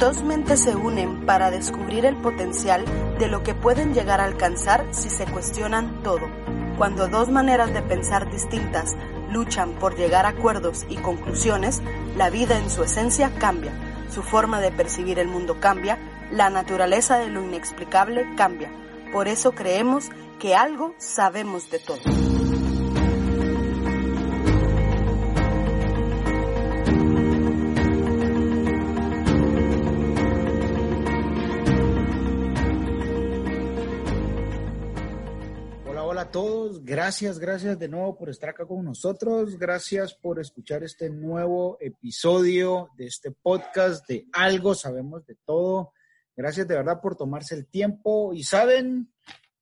Dos mentes se unen para descubrir el potencial de lo que pueden llegar a alcanzar si se cuestionan todo. Cuando dos maneras de pensar distintas luchan por llegar a acuerdos y conclusiones, la vida en su esencia cambia, su forma de percibir el mundo cambia, la naturaleza de lo inexplicable cambia. Por eso creemos que algo sabemos de todo. Todos. Gracias, gracias de nuevo por estar acá con nosotros. Gracias por escuchar este nuevo episodio de este podcast de Algo Sabemos de Todo. Gracias de verdad por tomarse el tiempo. Y saben,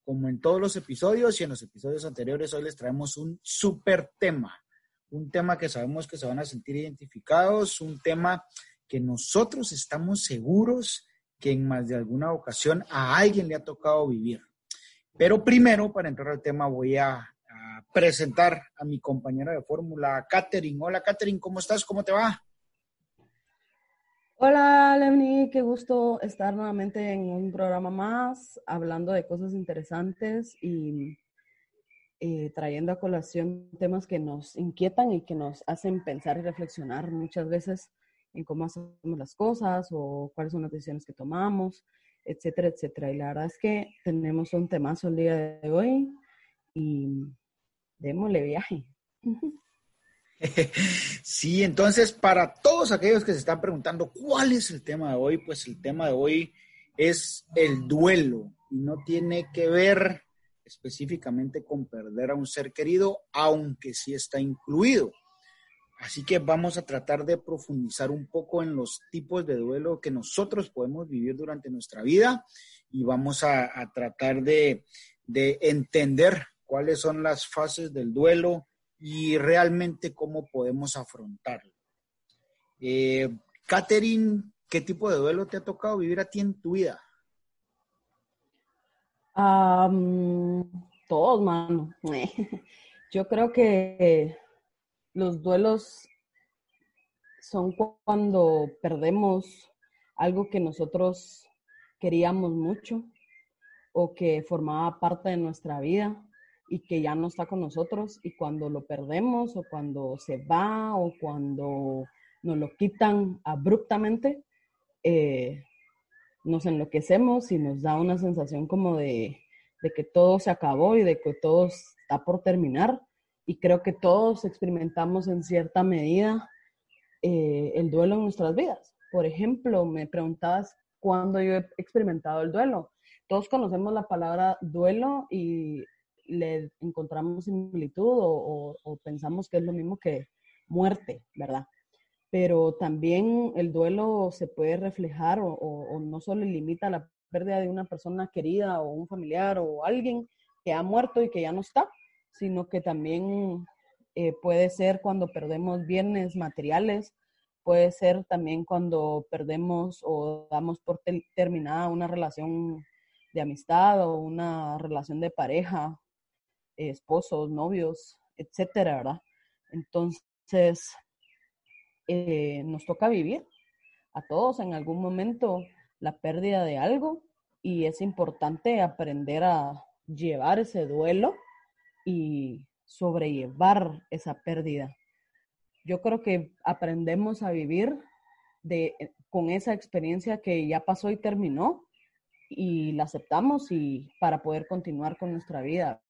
como en todos los episodios y en los episodios anteriores, hoy les traemos un súper tema, un tema que sabemos que se van a sentir identificados, un tema que nosotros estamos seguros que en más de alguna ocasión a alguien le ha tocado vivir. Pero primero, para entrar al tema, voy a, presentar a mi compañera de fórmula, Katherine. Hola, Katherine, ¿cómo estás? ¿Cómo te va? Hola, Lemni, qué gusto estar nuevamente en un programa más, hablando de cosas interesantes y eh, trayendo a colación temas que nos inquietan y que nos hacen pensar y reflexionar muchas veces en cómo hacemos las cosas o cuáles son las decisiones que tomamos, etcétera, etcétera. Y la verdad es que tenemos un temazo el día de hoy y démosle viaje. Sí, entonces para todos aquellos que se están preguntando cuál es el tema de hoy, pues el tema de hoy es el duelo y no tiene que ver específicamente con perder a un ser querido, aunque sí está incluido. Así que vamos a tratar de profundizar un poco en los tipos de duelo que nosotros podemos vivir durante nuestra vida y vamos a, tratar de, de entender cuáles son las fases del duelo, y realmente cómo podemos afrontarlo. Eh, ¿qué tipo de duelo te ha tocado vivir a ti en tu vida? Todos, mano. Yo creo que los duelos son cuando perdemos algo que nosotros queríamos mucho o que formaba parte de nuestra vida y que ya no está con nosotros y cuando lo perdemos o cuando se va o cuando nos lo quitan abruptamente, eh, nos enloquecemos y nos da una sensación como de, de, que todo se acabó y de que todo está por terminar. Y creo que todos experimentamos en cierta medida eh, el duelo en nuestras vidas. Por ejemplo, me preguntabas cuándo yo he experimentado el duelo. Todos conocemos la palabra duelo y le encontramos similitud o, pensamos que es lo mismo que muerte, ¿verdad? Pero también el duelo se puede reflejar o, no solo limita la pérdida de una persona querida o un familiar o alguien que ha muerto y que ya no está, sino que también eh, puede ser cuando perdemos bienes materiales, puede ser también cuando perdemos o damos por terminada una relación de amistad o una relación de pareja esposos, novios, etcétera, ¿verdad? Entonces, eh, nos toca vivir a todos en algún momento la pérdida de algo y es importante aprender a llevar ese duelo y sobrellevar esa pérdida. Yo creo que aprendemos a vivir de, con esa experiencia que ya pasó y terminó y la aceptamos y para poder continuar con nuestra vida.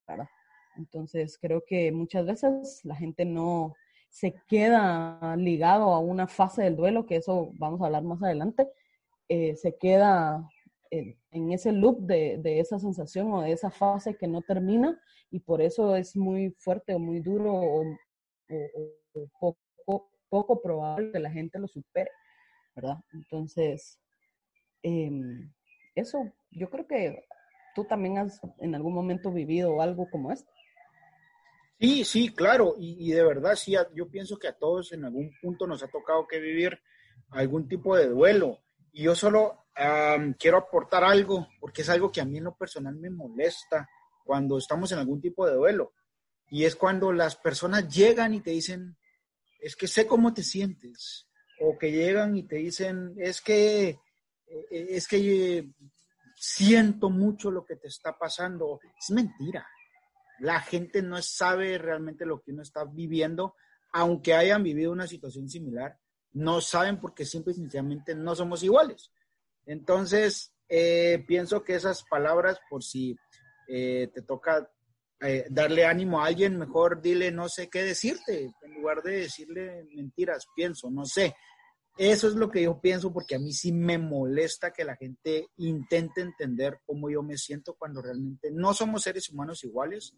Entonces, creo que muchas veces la gente no se queda ligado a una fase del duelo, que eso vamos a hablar más adelante, eh, se queda en, ese loop de, esa sensación o de esa fase que no termina y por eso es muy fuerte o muy duro o, poco, poco, probable que la gente lo supere, ¿verdad? Entonces, em, eso, yo creo que tú también has en algún momento vivido algo como esto. Sí, sí, claro, y, de verdad sí, yo pienso que a todos en algún punto nos ha tocado que vivir algún tipo de duelo. Y yo solo quiero aportar algo, porque es algo que a mí en lo personal me molesta cuando estamos en algún tipo de duelo. Y es cuando las personas llegan y te dicen, es que sé cómo te sientes. O que llegan y te dicen, es que eh, es que siento mucho lo que te está pasando. Es mentira. La gente no sabe realmente lo que uno está viviendo, aunque hayan vivido una situación similar. No saben porque simple y sencillamente no somos iguales. Entonces, eh, pienso que esas palabras, por si eh, te toca eh, darle ánimo a alguien, mejor dile no sé qué decirte, en lugar de decirle mentiras, pienso, no sé. Eso es lo que yo pienso porque a mí sí me molesta que la gente intente entender cómo yo me siento cuando realmente no somos seres humanos iguales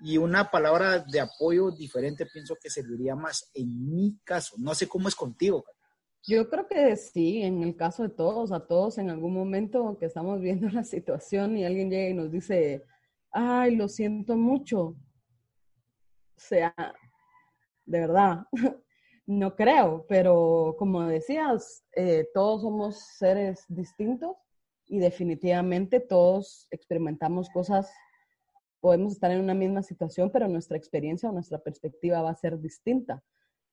y una palabra de apoyo diferente pienso que serviría más en mi caso. No sé cómo es contigo. Yo creo que sí, en el caso de todos, a todos en algún momento que estamos viendo la situación y alguien llega y nos dice, ay, lo siento mucho. O sea, de verdad, no creo, pero como decías, eh, todos somos seres distintos y definitivamente todos experimentamos cosas, podemos estar en una misma situación, pero nuestra experiencia o nuestra perspectiva va a ser distinta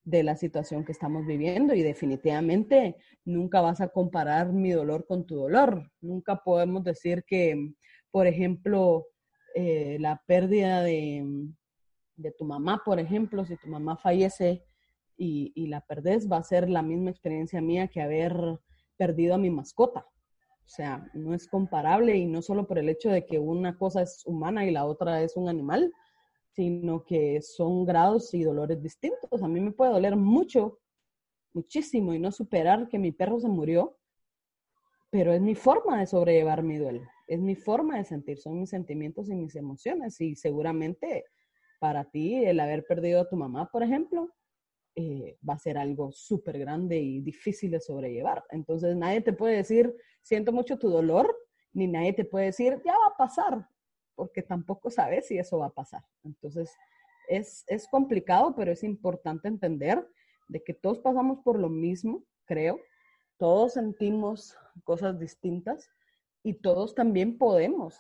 de la situación que estamos viviendo y definitivamente nunca vas a comparar mi dolor con tu dolor. Nunca podemos decir que, por ejemplo, eh, la pérdida de, de tu mamá, por ejemplo, si tu mamá fallece, y, la perdés, va a ser la misma experiencia mía que haber perdido a mi mascota. O sea, no es comparable y no solo por el hecho de que una cosa es humana y la otra es un animal, sino que son grados y dolores distintos. A mí me puede doler mucho, muchísimo y no superar que mi perro se murió, pero es mi forma de sobrellevar mi duelo, es mi forma de sentir, son mis sentimientos y mis emociones y seguramente para ti el haber perdido a tu mamá, por ejemplo, eh, va a ser algo súper grande y difícil de sobrellevar. Entonces nadie te puede decir, siento mucho tu dolor, ni nadie te puede decir, ya va a pasar, porque tampoco sabes si eso va a pasar. Entonces es, es complicado, pero es importante entender de que todos pasamos por lo mismo, creo, todos sentimos cosas distintas y todos también podemos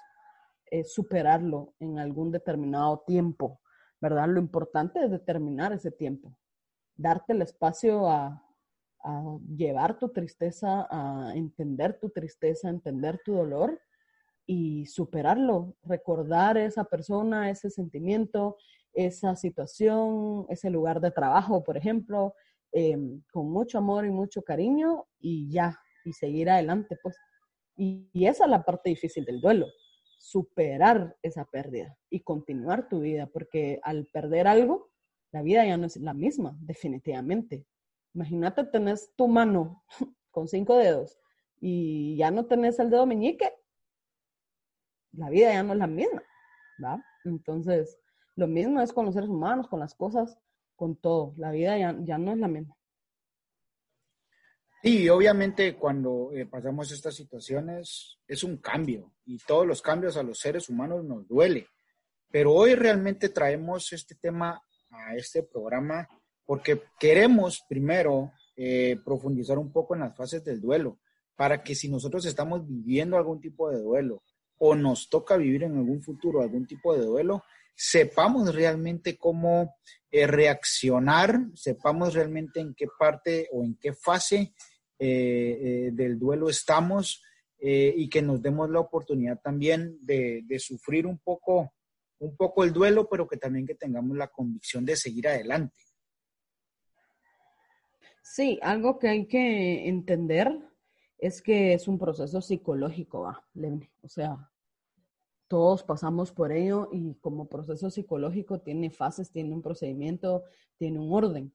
eh, superarlo en algún determinado tiempo, ¿verdad? Lo importante es determinar ese tiempo darte el espacio a, llevar tu tristeza, a entender tu tristeza, a entender tu dolor y superarlo, recordar esa persona, ese sentimiento, esa situación, ese lugar de trabajo, por ejemplo, em, con mucho amor y mucho cariño y ya, y seguir adelante, pues. Y, y, esa es la parte difícil del duelo, superar esa pérdida y continuar tu vida, porque al perder algo, la vida ya no es la misma, definitivamente. Imagínate, tenés tu mano con cinco dedos y ya no tenés el dedo meñique, la vida ya no es la misma, ¿va? Entonces, lo mismo es con los seres humanos, con las cosas, con todo. La vida ya, ya no es la misma. Y obviamente cuando eh, pasamos estas situaciones es un cambio y todos los cambios a los seres humanos nos duele. Pero hoy realmente traemos este tema a este programa porque queremos primero eh, profundizar un poco en las fases del duelo, para que si nosotros estamos viviendo algún tipo de duelo o nos toca vivir en algún futuro algún tipo de duelo, sepamos realmente cómo eh, reaccionar, sepamos realmente en qué parte o en qué fase eh, del duelo estamos y que nos demos la oportunidad también de, sufrir un poco un poco el duelo, pero que también que tengamos la convicción de seguir adelante. Sí, algo que hay que entender es que es un proceso psicológico, ¿va? O sea, todos pasamos por ello y como proceso psicológico tiene fases, tiene un procedimiento, tiene un orden.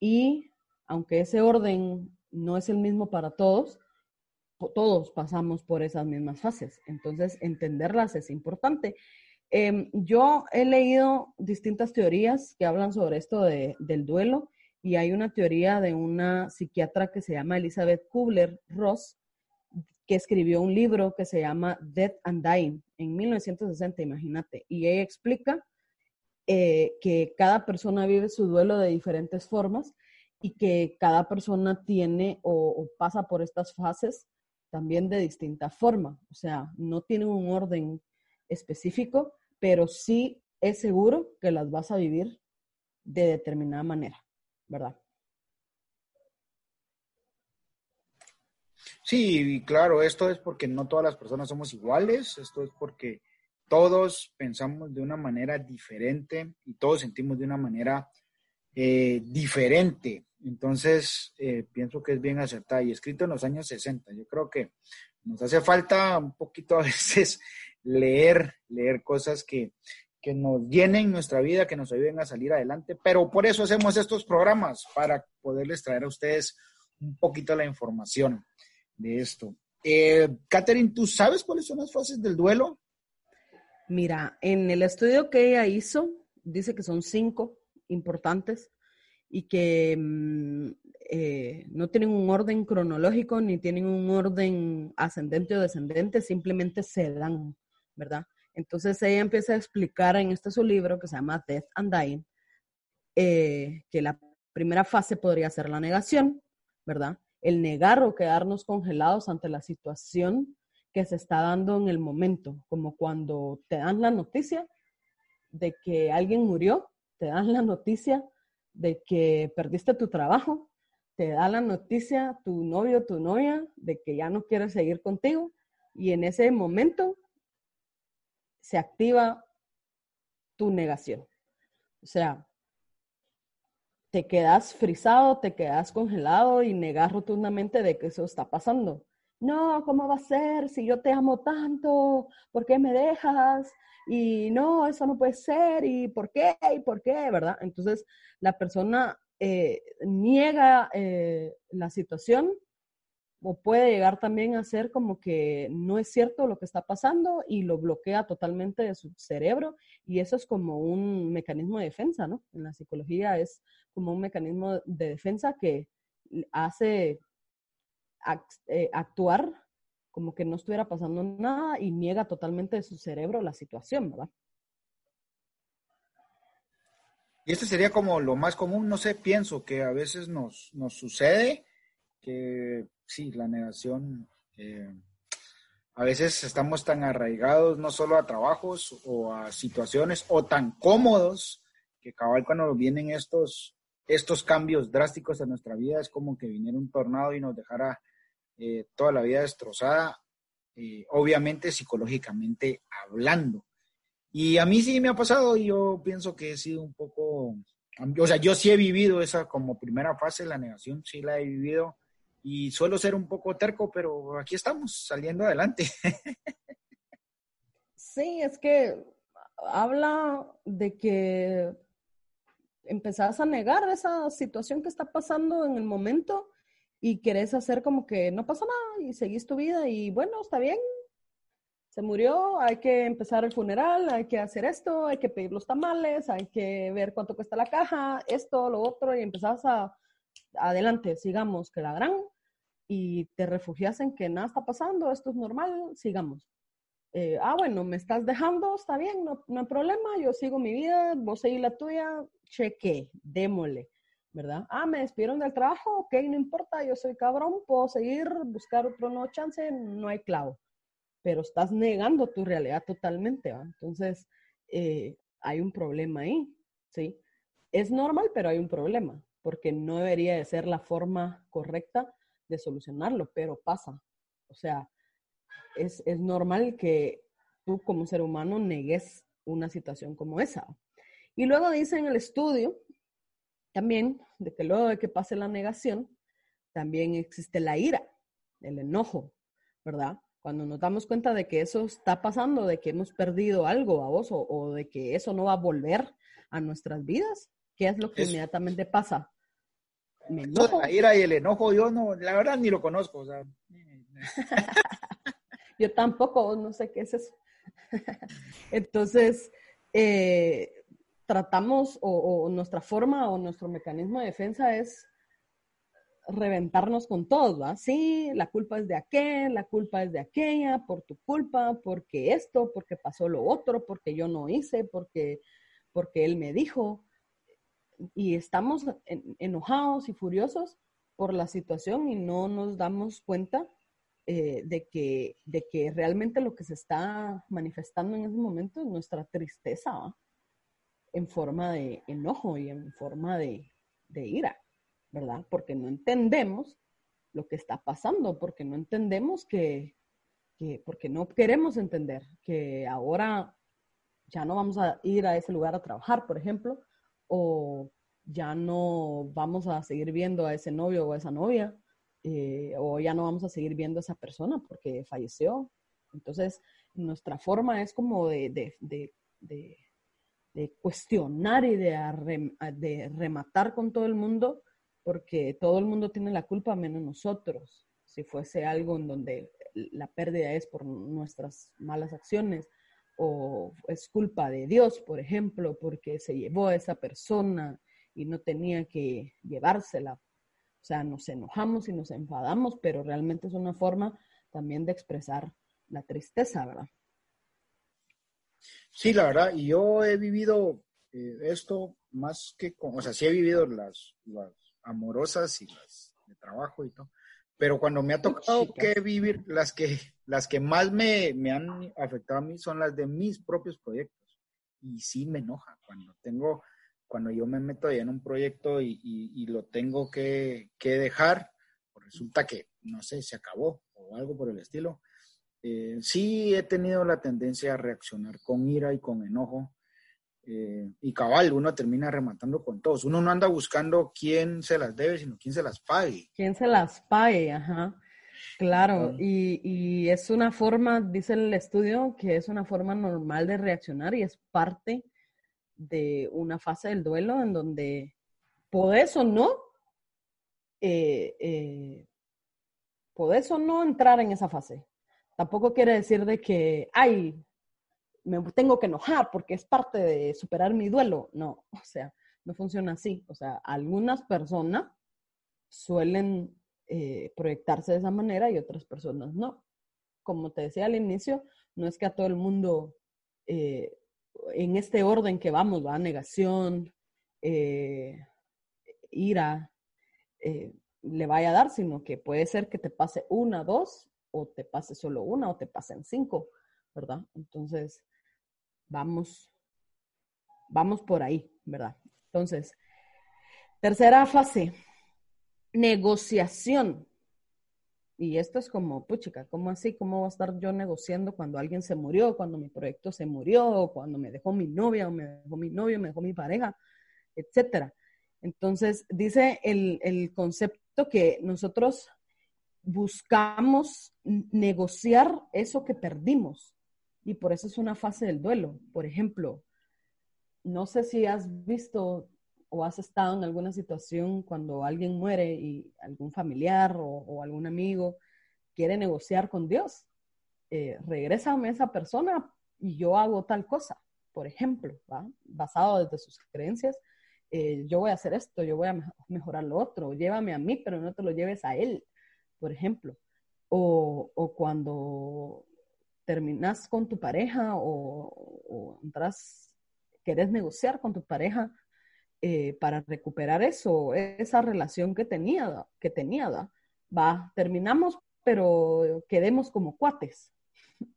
Y aunque ese orden no es el mismo para todos, todos pasamos por esas mismas fases. Entonces, entenderlas es importante. Em, yo he leído distintas teorías que hablan sobre esto del duelo y hay una teoría de una psiquiatra que se llama Elizabeth Kubler-Ross que escribió un libro que se llama Death and Dying en 1960, imagínate, y ella explica eh, que cada persona vive su duelo de diferentes formas y que cada persona tiene o pasa por estas fases también de distinta forma, o sea, no tiene un orden específico, pero sí es seguro que las vas a vivir de determinada manera, ¿verdad? Sí, claro, esto es porque no todas las personas somos iguales, esto es porque todos pensamos de una manera diferente y todos sentimos de una manera eh, diferente. Entonces, eh, pienso que es bien acertada y escrito en los años 60. Yo creo que nos hace falta un poquito a veces leer, leer cosas que, que nos llenen nuestra vida, que nos ayuden a salir adelante, pero por eso hacemos estos programas, para poderles traer a ustedes un poquito la información de esto. Eh, Catherine, ¿tú sabes cuáles son las fases del duelo? Mira, en el estudio que ella hizo, dice que son cinco importantes y que mm, eh, no tienen un orden cronológico ni tienen un orden ascendente o descendente, simplemente se dan, ¿verdad? Entonces ella empieza a explicar en este su libro que se llama Death and Dying, eh, que la primera fase podría ser la negación, ¿verdad? El negar o quedarnos congelados ante la situación que se está dando en el momento, como cuando te dan la noticia de que alguien murió, te dan la noticia de que perdiste tu trabajo, te da la noticia tu novio o tu novia de que ya no quiere seguir contigo y en ese momento se activa tu negación. O sea, te quedas frisado, te quedas congelado y negas rotundamente de que eso está pasando no, ¿cómo va a ser si yo te amo tanto? ¿Por qué me dejas? Y no, eso no puede ser, y ¿por qué? ¿Y por qué? ¿Verdad? Entonces, la persona eh, niega eh, la situación o puede llegar también a ser como que no es cierto lo que está pasando y lo bloquea totalmente de su cerebro y eso es como un mecanismo de defensa, ¿no? En la psicología es como un mecanismo de defensa que hace eh, actuar como que no estuviera pasando nada y niega totalmente de su cerebro la situación, ¿verdad? Y este sería como lo más común, no sé, pienso que a veces nos, nos sucede que sí, la negación, eh, a veces estamos tan arraigados no solo a trabajos o a situaciones o tan cómodos que cabal cuando vienen estos, estos cambios drásticos en nuestra vida es como que viniera un tornado y nos dejara eh, toda la vida destrozada, eh, obviamente psicológicamente hablando. Y a mí sí me ha pasado y yo pienso que he sido un poco, o sea, yo sí he vivido esa como primera fase, la negación, sí la he vivido y suelo ser un poco terco, pero aquí estamos saliendo adelante. Sí, es que habla de que empezás a negar esa situación que está pasando en el momento y querés hacer como que no pasa nada y seguís tu vida y bueno, está bien, se murió, hay que empezar el funeral, hay que hacer esto, hay que pedir los tamales, hay que ver cuánto cuesta la caja, esto, lo otro, y empezás a, adelante, sigamos, que la gran, y te refugias en que nada está pasando, esto es normal, sigamos. Eh, ah, bueno, me estás dejando, está bien, no, no hay problema, yo sigo mi vida, vos seguís la tuya, cheque, démosle. ¿verdad? Ah, me despidieron del trabajo, ok, no importa, yo soy cabrón, puedo seguir, buscar otro nuevo chance, no hay clavo. Pero estás negando tu realidad totalmente, ¿va? Entonces, eh, hay un problema ahí, ¿sí? Es normal, pero hay un problema, porque no debería de ser la forma correcta de solucionarlo, pero pasa. O sea, es, es normal que tú como ser humano negues una situación como esa. Y luego dice en el estudio también de que luego de que pase la negación, también existe la ira, el enojo, ¿verdad? Cuando nos damos cuenta de que eso está pasando, de que hemos perdido algo a vos o, de que eso no va a volver a nuestras vidas, ¿qué es lo que inmediatamente pasa? La ira y el enojo, yo no, la verdad ni lo conozco. yo tampoco, no sé qué es eso. Entonces, eh, tratamos o, nuestra forma o nuestro mecanismo de defensa es reventarnos con todo, ¿va? Sí, la culpa es de aquel, la culpa es de aquella, por tu culpa, porque esto, porque pasó lo otro, porque yo no hice, porque, porque él me dijo. Y estamos enojados y furiosos por la situación y no nos damos cuenta eh, de, que, de que realmente lo que se está manifestando en ese momento es nuestra tristeza, ¿va? en forma de enojo y en forma de, ira, ¿verdad? Porque no entendemos lo que está pasando, porque no entendemos que, que, porque no queremos entender que ahora ya no vamos a ir a ese lugar a trabajar, por ejemplo, o ya no vamos a seguir viendo a ese novio o a esa novia, eh, o ya no vamos a seguir viendo a esa persona porque falleció. Entonces, nuestra forma es como de, de, de, de cuestionar y de, rematar con todo el mundo, porque todo el mundo tiene la culpa menos nosotros. Si fuese algo en donde la pérdida es por nuestras malas acciones o es culpa de Dios, por ejemplo, porque se llevó a esa persona y no tenía que llevársela. O sea, nos enojamos y nos enfadamos, pero realmente es una forma también de expresar la tristeza, ¿verdad? Sí, la verdad, y yo he vivido eh, esto más que con, o sea, sí he vivido las, las amorosas y las de trabajo y todo, pero cuando me ha tocado que vivir, las que, las que más me, me, han afectado a mí son las de mis propios proyectos. Y sí me enoja cuando tengo, cuando yo me meto ya en un proyecto y, y, lo tengo que, que dejar, pues resulta que, no sé, se acabó o algo por el estilo. Eh, sí he tenido la tendencia a reaccionar con ira y con enojo. Eh, y cabal, uno termina rematando con todos. Uno no anda buscando quién se las debe, sino quién se las pague. Quién se las pague, ajá. Claro, y, y, es una forma, dice el estudio, que es una forma normal de reaccionar y es parte de una fase del duelo en donde podés o no, eh, eh, podés o no entrar en esa fase. Tampoco quiere decir de que, ay, me tengo que enojar porque es parte de superar mi duelo. No, o sea, no funciona así. O sea, algunas personas suelen eh, proyectarse de esa manera y otras personas no. Como te decía al inicio, no es que a todo el mundo eh, en este orden que vamos, va negación, eh, ira, le vaya a dar, sino que puede ser que te pase una, dos o te pase solo una o te pasen cinco, ¿verdad? Entonces, vamos, vamos por ahí, ¿verdad? Entonces, tercera fase, negociación. Y esto es como, puchica, ¿cómo así? ¿Cómo va a estar yo negociando cuando alguien se murió, cuando mi proyecto se murió, cuando me dejó mi novia o me dejó mi novio, me dejó mi pareja, etcétera? Entonces, dice el, el concepto que nosotros buscamos negociar eso que perdimos. Y por eso es una fase del duelo. Por ejemplo, no sé si has visto o has estado en alguna situación cuando alguien muere y algún familiar o, algún amigo quiere negociar con Dios. Eh, regrésame a esa persona y yo hago tal cosa, por ejemplo, basado desde sus creencias. Eh, yo voy a hacer esto, yo voy a mejorar lo otro, llévame a mí, pero no te lo lleves a él por ejemplo, o, cuando terminas con tu pareja o, entras, querés negociar con tu pareja eh, para recuperar eso, esa relación que tenía, que tenía, va, terminamos, pero quedemos como cuates.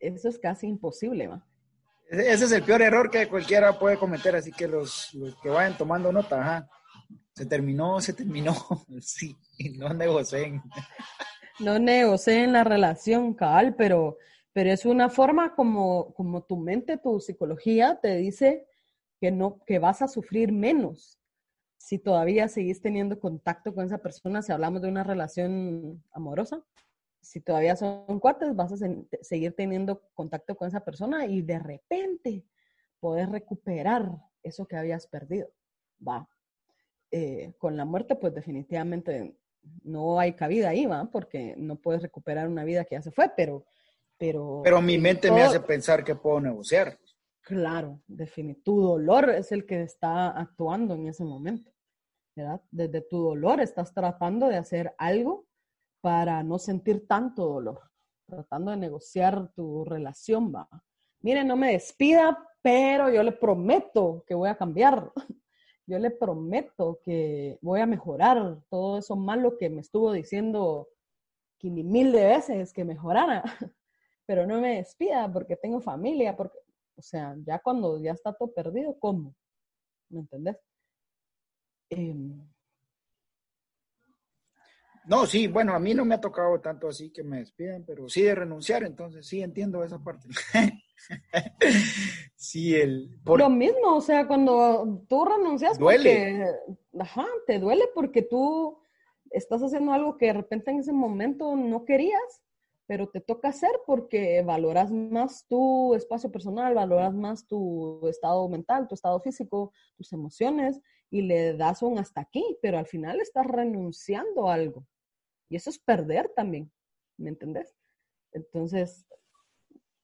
Eso es casi imposible, va. Ese es el peor error que cualquiera puede cometer, así que los, que vayan tomando nota. Se terminó, se terminó, sí, no negocien. No negocien la relación, cabal, pero, pero es una forma como, como tu mente, tu psicología te dice que, no, que vas a sufrir menos si todavía seguís teniendo contacto con esa persona, si hablamos de una relación amorosa, si todavía son cuates, vas a seguir teniendo contacto con esa persona y de repente poder recuperar eso que habías perdido. Va, eh, con la muerte, pues definitivamente no hay cabida ahí, ¿va? Porque no puedes recuperar una vida que ya se fue, pero... Pero, pero mi mente me hace pensar que puedo negociar. Claro, definitivamente. Tu dolor es el que está actuando en ese momento, ¿verdad? Desde tu dolor estás tratando de hacer algo para no sentir tanto dolor, tratando de negociar tu relación, va. Mire, no me despida, pero yo le prometo que voy a cambiar yo le prometo que voy a mejorar todo eso malo que me estuvo diciendo mil de veces que mejorara, pero no me despida porque tengo familia, porque, o sea, ya cuando ya está todo perdido, ¿cómo? ¿Me entendés? Em, No, sí, bueno, a mí no me ha tocado tanto así que me despidan, pero sí de renunciar, entonces sí entiendo esa parte. sí, el... Lo mismo, o sea, cuando tú renuncias, duele. ajá, te duele porque tú estás haciendo algo que de repente en ese momento no querías, pero te toca hacer porque valoras más tu espacio personal, valoras más tu estado mental, tu estado físico, tus emociones y le das un hasta aquí, pero al final estás renunciando a algo. Y eso es perder también, ¿me entendés? Entonces,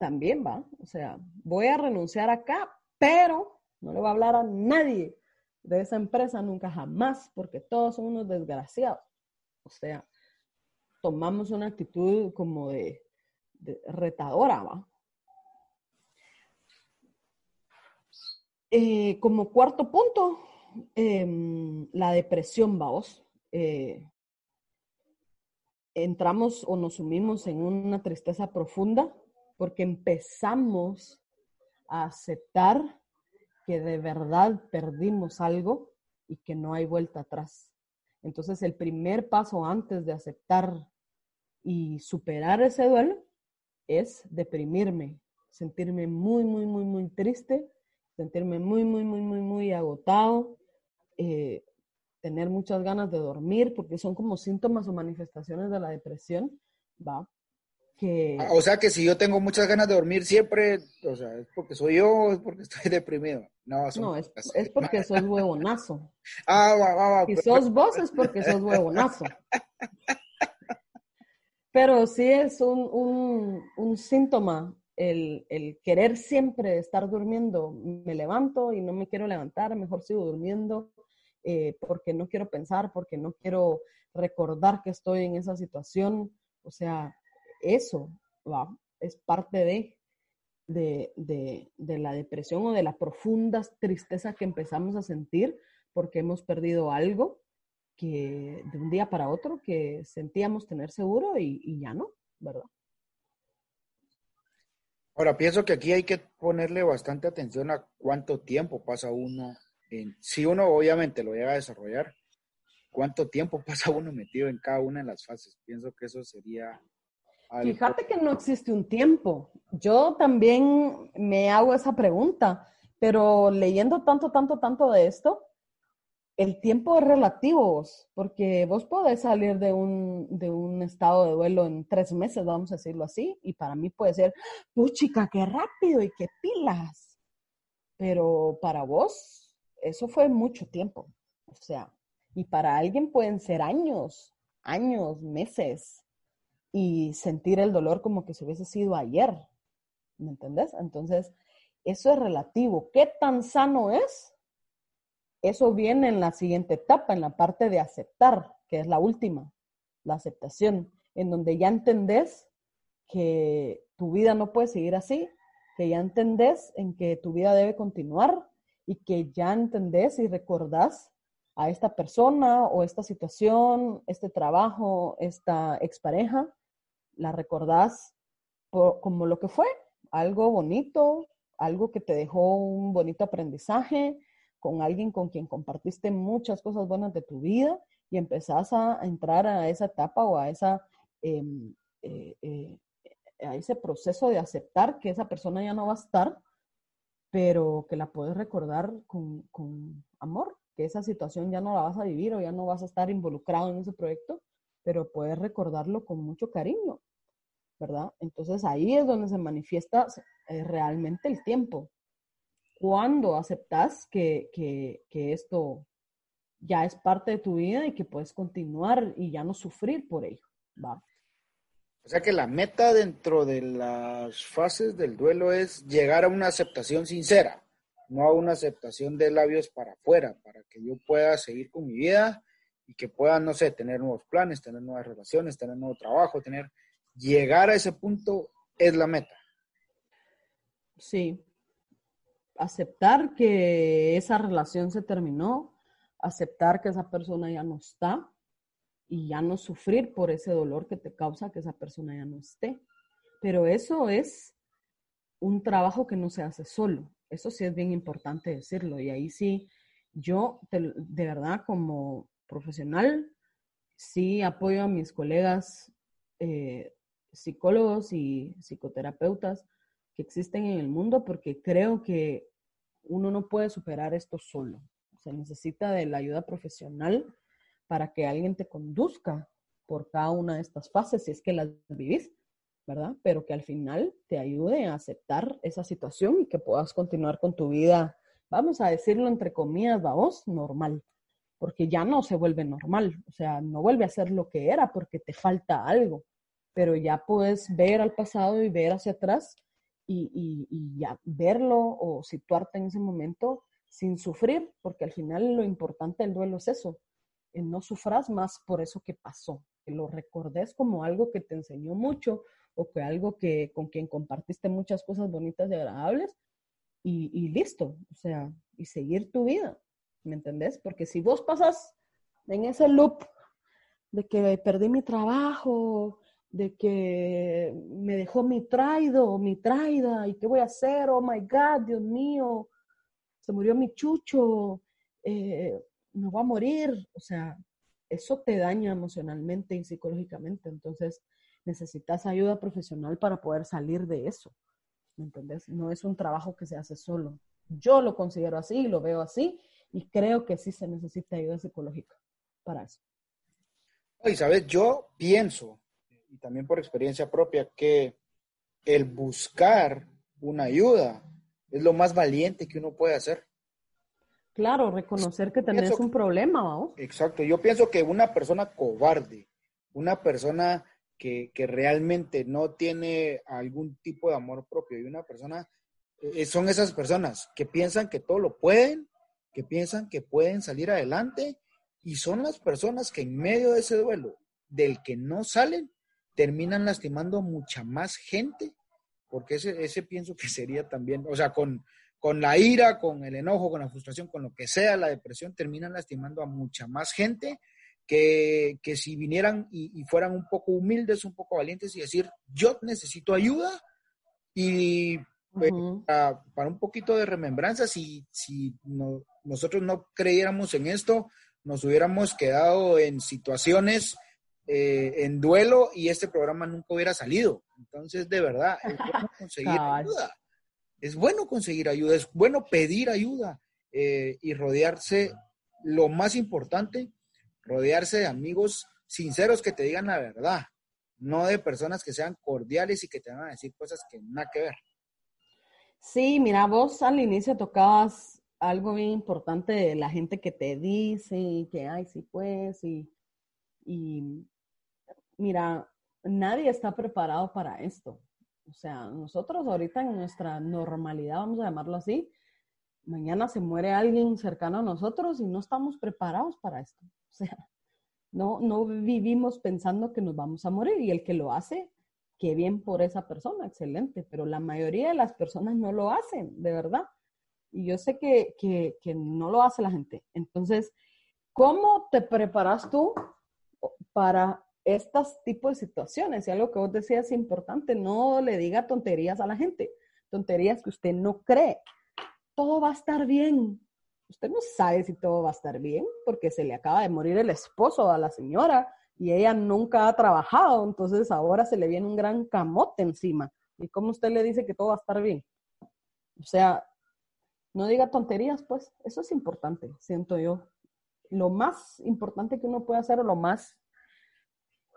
también va, o sea, voy a renunciar acá, pero no le voy a hablar a nadie de esa empresa nunca jamás, porque todos son unos desgraciados. O sea, tomamos una actitud como de, retadora, ¿va? Eh, como cuarto punto, em, la depresión, vamos. Eh, entramos o nos sumimos en una tristeza profunda porque empezamos a aceptar que de verdad perdimos algo y que no hay vuelta atrás. Entonces, el primer paso antes de aceptar y superar ese duelo es deprimirme, sentirme muy, muy, muy, muy triste, sentirme muy, muy, muy, muy, muy agotado, eh, tener muchas ganas de dormir, porque son como síntomas o manifestaciones de la depresión, ¿va? Que... O sea que si yo tengo muchas ganas de dormir siempre, o sea, es porque soy yo o es porque estoy deprimido. No, no es, es, porque sos huevonazo. ah, va, va, va. Si sos vos es porque sos huevonazo. Pero sí es un, un, un síntoma el, el, querer siempre estar durmiendo. Me levanto y no me quiero levantar, mejor sigo durmiendo eh, porque no quiero pensar, porque no quiero recordar que estoy en esa situación. O sea, eso ¿va? es parte de, de, de, la depresión o de la profunda tristeza que empezamos a sentir porque hemos perdido algo que de un día para otro que sentíamos tener seguro y, ya no, ¿verdad? Ahora, pienso que aquí hay que ponerle bastante atención a cuánto tiempo pasa uno, si uno obviamente lo llega a desarrollar, cuánto tiempo pasa uno metido en cada una de las fases. Pienso que eso sería Fíjate que no existe un tiempo. Yo también me hago esa pregunta, pero leyendo tanto, tanto, tanto de esto, el tiempo es relativo, porque vos podés salir de un, de un estado de duelo en tres meses, vamos a decirlo así, y para mí puede ser, chica, qué rápido y qué pilas. Pero para vos, eso fue mucho tiempo. O sea, y para alguien pueden ser años, años, meses y sentir el dolor como que si hubiese sido ayer. ¿Me entendés? Entonces, eso es relativo. ¿Qué tan sano es? Eso viene en la siguiente etapa, en la parte de aceptar, que es la última, la aceptación, en donde ya entendés que tu vida no puede seguir así, que ya entendés en que tu vida debe continuar y que ya entendés y recordás a esta persona o esta situación, este trabajo, esta expareja, la recordás como lo que fue, algo bonito, algo que te dejó un bonito aprendizaje, con alguien con quien compartiste muchas cosas buenas de tu vida y empezás a, entrar a esa etapa o a, esa, em, eh, eh, a ese proceso de aceptar que esa persona ya no va a estar, pero que la puedes recordar con, con amor, que esa situación ya no la vas a vivir o ya no vas a estar involucrado en ese proyecto, pero puedes recordarlo con mucho cariño, ¿verdad? Entonces ahí es donde se manifiesta eh, realmente el tiempo. Cuando aceptas que, que, esto ya es parte de tu vida y que puedes continuar y ya no sufrir por ello, ¿va? O sea que la meta dentro de las fases del duelo es llegar a una aceptación sincera, no a una aceptación de labios para afuera, para que yo pueda seguir con mi vida y que pueda, no sé, tener nuevos planes, tener nuevas relaciones, tener nuevo trabajo, tener... Llegar a ese punto es la meta. Sí. Aceptar que esa relación se terminó, aceptar que esa persona ya no está y ya no sufrir por ese dolor que te causa que esa persona ya no esté. Pero eso es un trabajo que no se hace solo. Eso sí es bien importante decirlo. Y ahí sí, yo de verdad como profesional, sí apoyo a mis colegas eh, psicólogos y psicoterapeutas que existen en el mundo porque creo que uno no puede superar esto solo. Se necesita de la ayuda profesional para que alguien te conduzca por cada una de estas fases, si es que las vivís, ¿verdad? Pero que al final te ayude a aceptar esa situación y que puedas continuar con tu vida, vamos a decirlo entre comillas, vos, normal, porque ya no se vuelve normal, o sea, no vuelve a ser lo que era porque te falta algo, pero ya puedes ver al pasado y ver hacia atrás y, y, ya verlo o situarte en ese momento sin sufrir, porque al final lo importante del duelo es eso, no sufras más por eso que pasó, que lo recordes como algo que te enseñó mucho o que algo que con quien compartiste muchas cosas bonitas y agradables y, y listo, o sea, y seguir tu vida, ¿me entendés? Porque si vos pasas en ese loop de que perdí mi trabajo, de que me dejó mi traido, mi traida, y qué voy a hacer, oh my God, Dios mío, se murió mi chucho, eh, me voy a morir, o sea, eso te daña emocionalmente y psicológicamente, entonces necesitas ayuda profesional para poder salir de eso, ¿me entendés? No es un trabajo que se hace solo. Yo lo considero así, lo veo así, y creo que sí se necesita ayuda psicológica para eso. Y sabes, yo pienso y también por experiencia propia, que el buscar una ayuda es lo más valiente que uno puede hacer. Claro, reconocer que tenés un problema, ¿no? Exacto, yo pienso que una persona cobarde, una persona que, que, realmente no tiene algún tipo de amor propio y una persona, eh, son esas personas que piensan que todo lo pueden, que piensan que pueden salir adelante y son las personas que en medio de ese duelo del que no salen, terminan lastimando mucha más gente, porque ese, ese pienso que sería también, o sea, con, con la ira, con el enojo, con la frustración, con lo que sea, la depresión, terminan lastimando a mucha más gente que, que si vinieran y, fueran un poco humildes, un poco valientes y decir, yo necesito ayuda y pues, para, un poquito de remembranza, si, si no, nosotros no creyéramos en esto, nos hubiéramos quedado en situaciones eh, en duelo y este programa nunca hubiera salido. Entonces, de verdad, es bueno conseguir ayuda. Es bueno conseguir ayuda, es bueno pedir ayuda eh, y rodearse, lo más importante, rodearse de amigos sinceros que te digan la verdad, no de personas que sean cordiales y que te van a decir cosas que nada que ver. Sí, mira, vos al inicio tocabas algo bien importante de la gente que te dice que, ay, sí, pues, y, y mira, nadie está preparado para esto. O sea, nosotros ahorita en nuestra normalidad, vamos a llamarlo así, mañana se muere alguien cercano a nosotros y no estamos preparados para esto. O sea, no, no vivimos pensando que nos vamos a morir y el que lo hace, qué bien por esa persona, excelente, pero la mayoría de las personas no lo hacen, de verdad. Y yo sé que, que, no lo hace la gente. Entonces, ¿cómo te preparas tú para estos tipos de situaciones. Y algo que vos decías es importante, no le diga tonterías a la gente, tonterías que usted no cree. Todo va a estar bien. Usted no sabe si todo va a estar bien porque se le acaba de morir el esposo a la señora y ella nunca ha trabajado, entonces ahora se le viene un gran camote encima. ¿Y cómo usted le dice que todo va a estar bien? O sea, no diga tonterías, pues eso es importante, siento yo. Lo más importante que uno puede hacer o lo más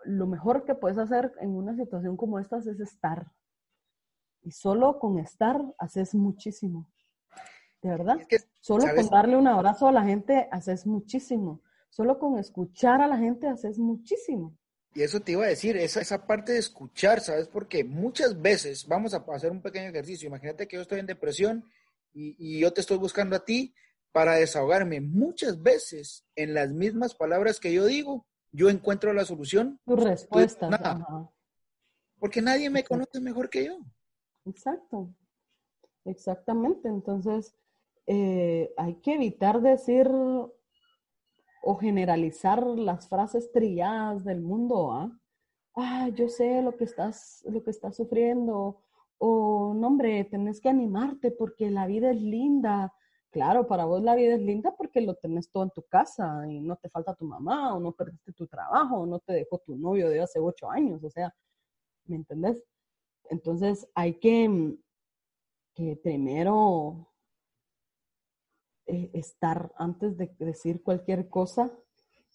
lo mejor que puedes hacer en una situación como esta es estar. Y solo con estar haces muchísimo. ¿De verdad? solo con darle un abrazo a la gente haces muchísimo. Solo con escuchar a la gente haces muchísimo. Y eso te iba a decir, esa, esa parte de escuchar, ¿sabes? Porque muchas veces, vamos a hacer un pequeño ejercicio, imagínate que yo estoy en depresión y, y yo te estoy buscando a ti para desahogarme. Muchas veces, en las mismas palabras que yo digo, yo encuentro la solución. Tu respuesta. Porque nadie me conoce mejor que yo. Exacto. Exactamente. Entonces, eh, hay que evitar decir o generalizar las frases trilladas del mundo. ¿ah? ah, yo sé lo que estás, lo que estás sufriendo. O, no, hombre, tenés que animarte porque la vida es linda. Claro, para vos la vida es linda porque que lo tenés todo en tu casa y no te falta tu mamá o no perdiste tu trabajo o no te dejó tu novio de hace ocho años, o sea, ¿me entendés? Entonces hay que, mm, que primero eh, estar antes de decir cualquier cosa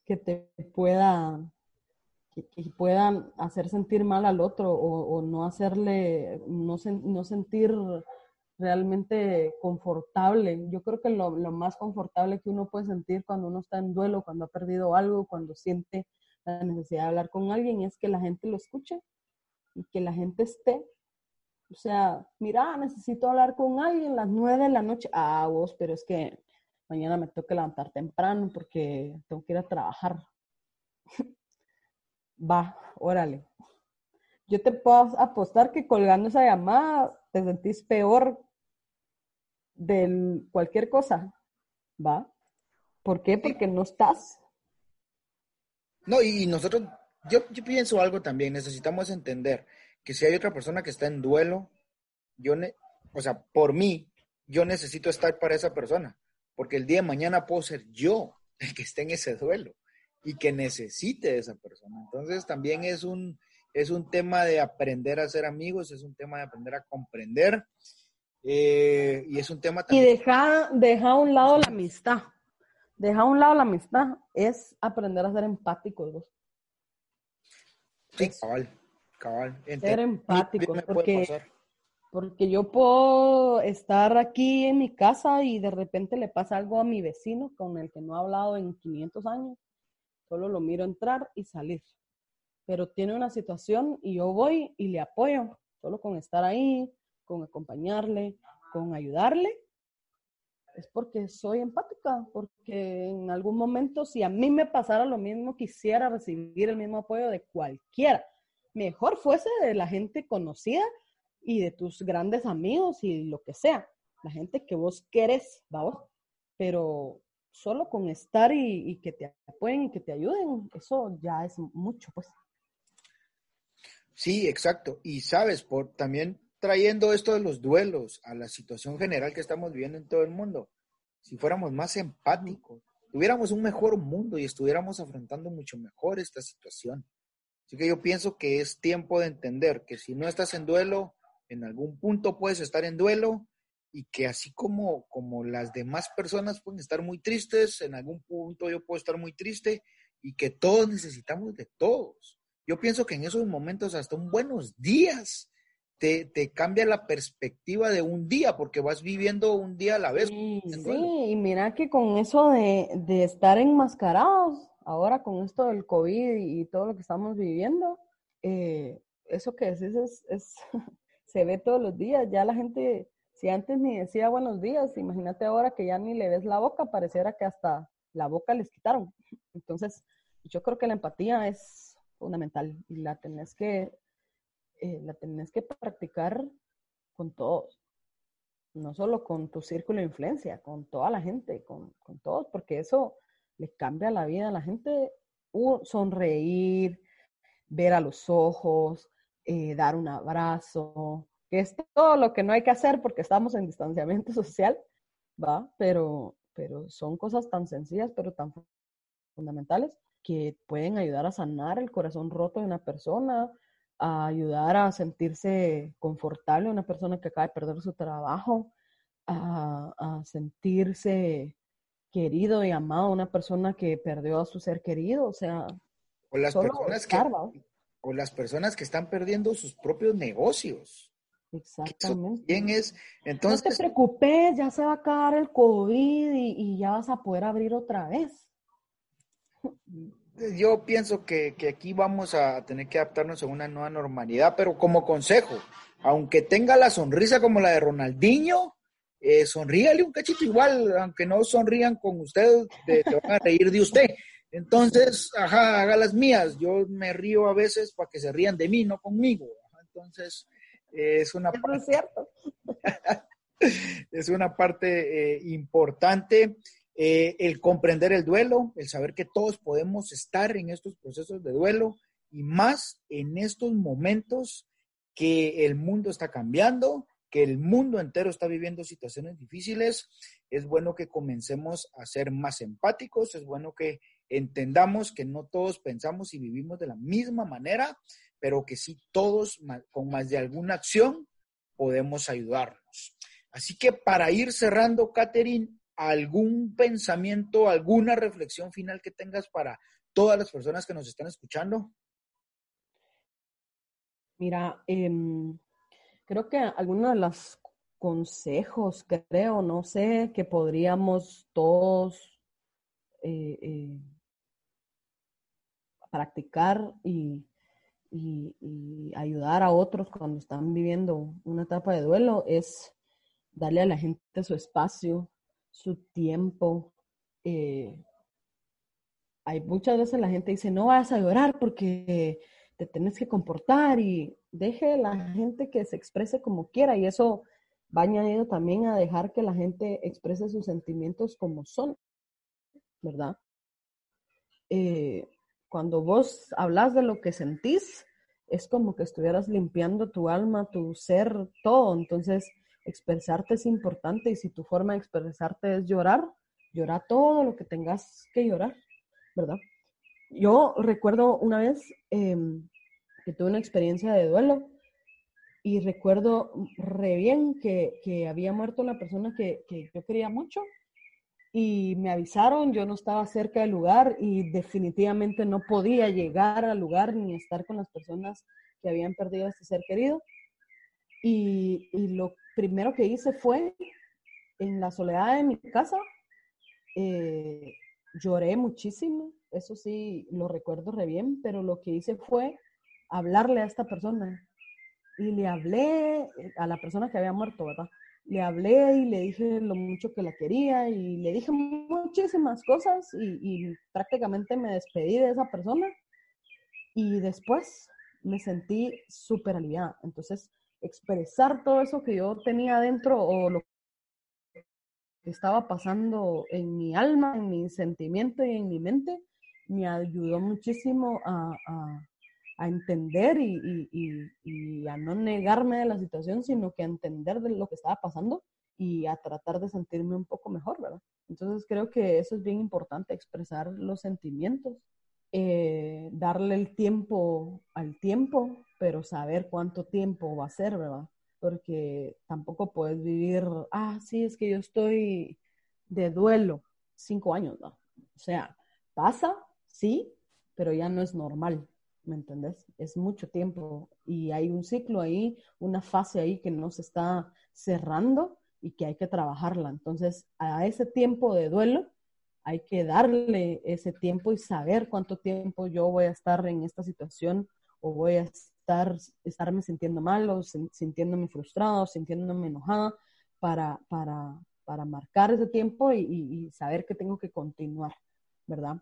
que te pueda que, puedan hacer sentir mal al otro o, no hacerle, no, no, sentir realmente confortable. Yo creo que lo, lo, más confortable que uno puede sentir cuando uno está en duelo, cuando ha perdido algo, cuando siente la necesidad de hablar con alguien, es que la gente lo escuche y que la gente esté. O sea, mira, necesito hablar con alguien las nueve de la noche. Ah, vos, pero es que mañana me tengo que levantar temprano porque tengo que ir a trabajar. Va, órale. Yo te puedo apostar que colgando esa llamada te sentís peor de cualquier cosa. ¿Va? ¿Por qué? Porque no estás. No, y nosotros, yo, yo pienso algo también, necesitamos entender que si hay otra persona que está en duelo, yo, o sea, por mí, yo necesito estar para esa persona, porque el día de mañana puedo ser yo el que esté en ese duelo y que necesite esa persona. Entonces también es un, es un tema de aprender a ser amigos, es un tema de aprender a comprender eh, y es un tema también... Y deja, deja a un lado la amistad. Deja a un lado la amistad. Es aprender a ser empáticos. Sí, cabal, cabal. ser empáticos, porque, porque yo puedo estar aquí en mi casa y de repente le pasa algo a mi vecino con el que no he hablado en 500 años solo lo miro entrar y salir. Pero tiene una situación y yo voy y le apoyo, solo con estar ahí, con acompañarle, con ayudarle. Es porque soy empática, porque en algún momento si a mí me pasara lo mismo, quisiera recibir el mismo apoyo de cualquiera. Mejor fuese de la gente conocida y de tus grandes amigos y lo que sea, la gente que vos querés, vamos. Pero solo con estar y, que te apoyen y que te ayuden, eso ya es mucho, pues. Sí, exacto. Y sabes, por también trayendo esto de los duelos a la situación general que estamos viviendo en todo el mundo, si fuéramos más empáticos, tuviéramos un mejor mundo y estuviéramos afrontando mucho mejor esta situación. Así que yo pienso que es tiempo de entender que si no estás en duelo, en algún punto puedes estar en duelo y que así como, como las demás personas pueden estar muy tristes, en algún punto yo puedo estar muy triste y que todos necesitamos de todos. Yo pienso que en esos momentos hasta un buenos días te, te cambia la perspectiva de un día porque vas viviendo un día a la vez. Sí, y mira que con eso de, de, estar enmascarados, ahora con esto del COVID y todo lo que estamos viviendo, eh, eso que decís es, es, se ve todos los días, ya la gente si antes ni decía buenos días, imagínate ahora que ya ni le ves la boca, pareciera que hasta la boca les quitaron. Entonces, yo creo que la empatía es fundamental y la tenés que, eh, la que practicar con todos, no solo con tu círculo de influencia, con toda la gente, con, con todos, porque eso le cambia la vida a la gente. sonreír, ver a los ojos, eh, dar un abrazo, que es todo lo que no hay que hacer porque estamos en distanciamiento social, ¿va? Pero, pero son cosas tan sencillas, pero tan fundamentales que pueden ayudar a sanar el corazón roto de una persona, a ayudar a sentirse confortable una persona que acaba de perder su trabajo, a, sentirse querido y amado una persona que perdió a su ser querido, o sea, o las personas que o las personas que están perdiendo sus propios negocios. Exactamente. Bien es, entonces... No te preocupes, ya se va a acabar el COVID y, ya vas a poder abrir otra vez. Yo pienso que, aquí vamos a tener que adaptarnos a una nueva normalidad, pero como consejo, aunque tenga la sonrisa como la de Ronaldinho, eh, sonríale un cachito igual, aunque no sonrían con usted, te, van a reír de usted. Entonces, ajá, haga las mías. Yo me río a veces para que se rían de mí, no conmigo. Entonces, es una parte, es una parte eh, importante. Eh, el comprender el duelo, el saber que todos podemos estar en estos procesos de duelo y más en estos momentos que el mundo está cambiando, que el mundo entero está viviendo situaciones difíciles, es bueno que comencemos a ser más empáticos, es bueno que entendamos que no todos pensamos y vivimos de la misma manera, pero que sí todos con más de alguna acción podemos ayudarnos. Así que para ir cerrando, Catherine, ¿algún pensamiento, alguna reflexión final que tengas para todas las personas que nos están escuchando? Mira, em, creo que algunos de los consejos, creo, no sé, que podríamos todos eh, eh, practicar y, ayudar a otros cuando están viviendo una etapa de duelo es darle a la gente su espacio, su tiempo. Eh, hay muchas veces la gente dice, no vas a llorar porque te tienes que comportar y deje a la gente que se exprese como quiera y eso va añadido también a dejar que la gente exprese sus sentimientos como son, ¿verdad? Eh, cuando vos hablas de lo que sentís, es como que estuvieras limpiando tu alma, tu ser, todo. Entonces, expresarte es importante y si tu forma de expresarte es llorar, llora todo lo que tengas que llorar, ¿verdad? Yo recuerdo una vez em, que tuve una experiencia de duelo y recuerdo re bien que, que había muerto una persona que, que, yo quería mucho y me avisaron, yo no estaba cerca del lugar y definitivamente no podía llegar al lugar ni estar con las personas que habían perdido a este ser querido. Y, y lo primero que hice fue, en la soledad de mi casa, eh, lloré muchísimo, eso sí, lo recuerdo re bien, pero lo que hice fue hablarle a esta persona. Y le hablé a la persona que había muerto, ¿verdad? Le hablé y le dije lo mucho que la quería y le dije muchísimas cosas y, prácticamente me despedí de esa persona. Y después me sentí súper aliviada. Entonces, expresar todo eso que yo tenía adentro o lo que estaba pasando en mi alma, en mi sentimiento y en mi mente, me ayudó muchísimo a, entender y, y, y, a no negarme de la situación, sino que a entender de lo que estaba pasando y a tratar de sentirme un poco mejor, ¿verdad? Entonces creo que eso es bien importante, expresar los sentimientos, eh, darle el tiempo al tiempo, pero saber cuánto tiempo va a ser, ¿verdad? Porque tampoco puedes vivir, ah, sí, es que yo estoy de duelo cinco años, ¿no? O sea, pasa, sí, pero ya no es normal, ¿me entendés? Es mucho tiempo y hay un ciclo ahí, una fase ahí que no se está cerrando y que hay que trabajarla. Entonces, a ese tiempo de duelo hay que darle ese tiempo y saber cuánto tiempo yo voy a estar en esta situación o voy a estar estarme sintiendo mal o sintiéndome frustrado, sintiéndome enojada para, para, para marcar ese tiempo y, y saber que tengo que continuar, ¿verdad?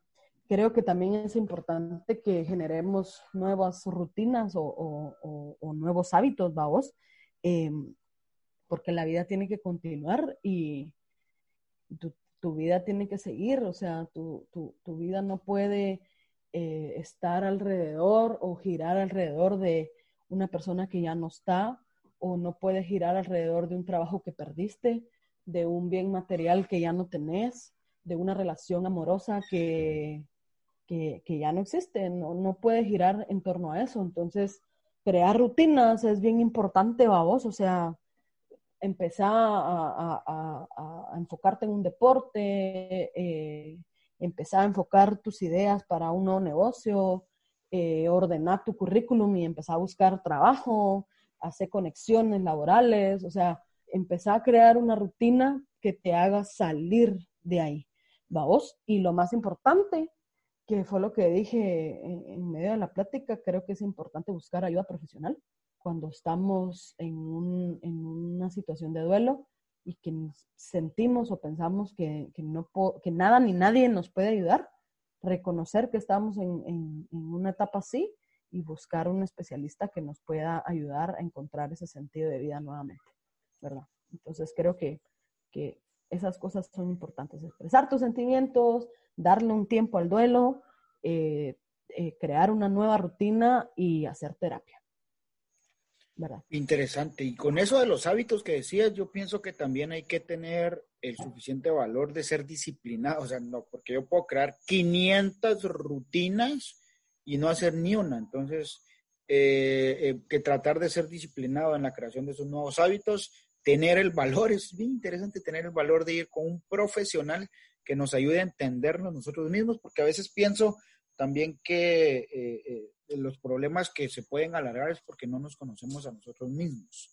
Creo que también es importante que generemos nuevas rutinas o, nuevos hábitos, vamos, em, porque la vida tiene que continuar y tu, vida tiene que seguir, o sea, tu, vida no puede eh, estar alrededor o girar alrededor de una persona que ya no está o no puede girar alrededor de un trabajo que perdiste, de un bien material que ya no tenés, de una relación amorosa que, que, ya no existe, no, no puede girar en torno a eso. Entonces, crear rutinas es bien importante, vos, o sea, empezar a, enfocarte en un deporte, eh, empezar a enfocar tus ideas para un nuevo negocio, eh, ordenar tu currículum y empezar a buscar trabajo, hacer conexiones laborales, o sea, empezar a crear una rutina que te haga salir de ahí, vos. Y lo más importante, que fue lo que dije en, medio de la plática, creo que es importante buscar ayuda profesional cuando estamos en, una situación de duelo y que sentimos o pensamos que, no que nada ni nadie nos puede ayudar, reconocer que estamos en, una etapa así y buscar un especialista que nos pueda ayudar a encontrar ese sentido de vida nuevamente, ¿verdad? Entonces creo que, que esas cosas son importantes, expresar tus sentimientos, darle un tiempo al duelo, eh, eh, crear una nueva rutina y hacer terapia. Interesante. Y con eso de los hábitos que decías, yo pienso que también hay que tener el suficiente valor de ser disciplinado. O sea, no, porque yo puedo crear 500 rutinas y no hacer ni una. Entonces, eh, que tratar de ser disciplinado en la creación de esos nuevos hábitos, tener el valor, es bien interesante tener el valor de ir con un profesional que nos ayude a entendernos nosotros mismos, porque a veces pienso también que eh, los problemas que se pueden alargar es porque no nos conocemos a nosotros mismos.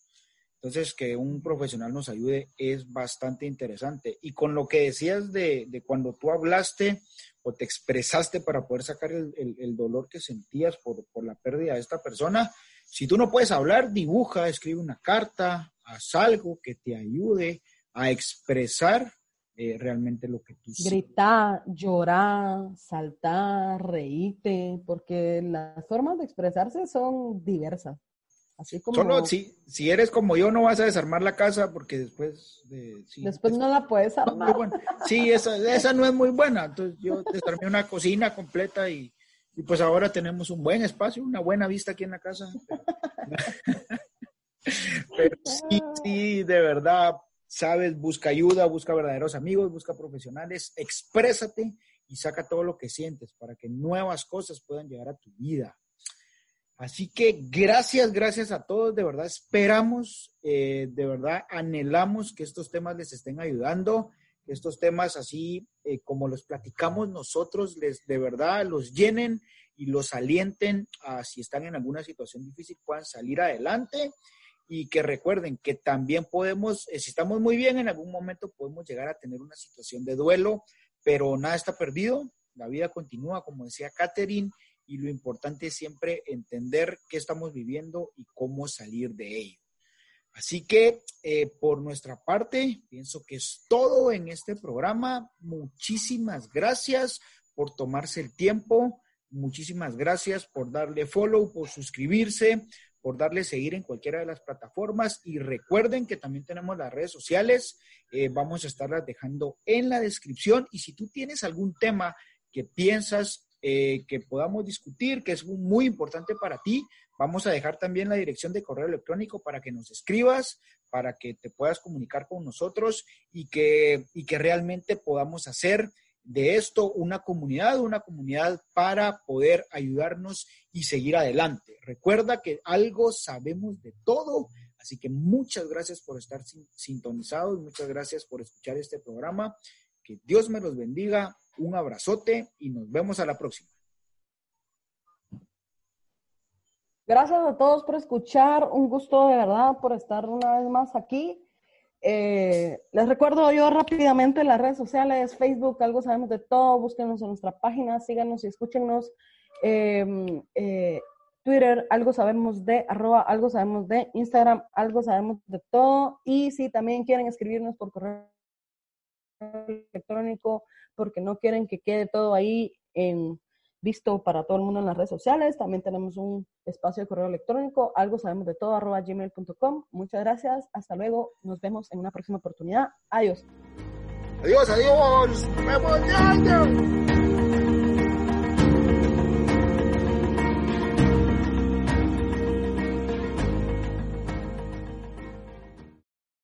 Entonces, que un profesional nos ayude es bastante interesante. Y con lo que decías de, cuando tú hablaste o te expresaste para poder sacar el, dolor que sentías por, por, la pérdida de esta persona, si tú no puedes hablar, dibuja, escribe una carta, haz algo que te ayude a expresar eh, realmente lo que tú Gritar, llorar, saltar, reírte, porque las formas de expresarse son diversas. Así como... Solo si, si eres como yo no vas a desarmar la casa porque después... De, después no la puedes armar. Sí, esa, esa no es muy buena. Entonces yo desarmé una cocina completa y, y pues ahora tenemos un buen espacio, una buena vista aquí en la casa. Pero sí, sí, de verdad, sabes, busca ayuda, busca verdaderos amigos, busca profesionales, exprésate y saca todo lo que sientes para que nuevas cosas puedan llegar a tu vida. Así que gracias, gracias a todos, de verdad esperamos, eh, de verdad anhelamos que estos temas les estén ayudando, que estos temas así eh, como los platicamos nosotros, les de verdad los llenen y los alienten a si están en alguna situación difícil puedan salir adelante y que recuerden que también podemos, eh, si estamos muy bien, en algún momento podemos llegar a tener una situación de duelo, pero nada está perdido, la vida continúa, como decía Catherine, y lo importante es siempre entender qué estamos viviendo y cómo salir de ello. Así que eh, por nuestra parte, pienso que es todo en este programa. Muchísimas gracias por tomarse el tiempo. Muchísimas gracias por darle follow, por suscribirse, por darle seguir en cualquiera de las plataformas. Y recuerden que también tenemos las redes sociales, eh, vamos a estarlas dejando en la descripción. Y si tú tienes algún tema que piensas eh, que podamos discutir, que es muy importante para ti, vamos a dejar también la dirección de correo electrónico para que nos escribas, para que te puedas comunicar con nosotros y que, y que realmente podamos hacer de esto una comunidad, una comunidad para poder ayudarnos y seguir adelante. Recuerda que algo sabemos de todo, así que muchas gracias por estar sintonizados, muchas gracias por escuchar este programa. Que Dios me los bendiga, un abrazote y nos vemos a la próxima. Gracias a todos por escuchar, un gusto de verdad por estar una vez más aquí. Eh, les recuerdo yo rápidamente las redes sociales, Facebook, algo sabemos de todo, búsquenos en nuestra página, síganos y escúchenos. Em, eh, Twitter, algo sabemos de, algo sabemos de, Instagram, algo sabemos de todo. Y si también quieren escribirnos por correo electrónico, porque no quieren que quede todo ahí en visto para todo el mundo en las redes sociales. También tenemos un espacio de correo electrónico, algo sabemos de todo, arroba gmail.com. Muchas gracias, hasta luego, nos vemos en una próxima oportunidad. Adiós. Adiós, adiós. ¡Me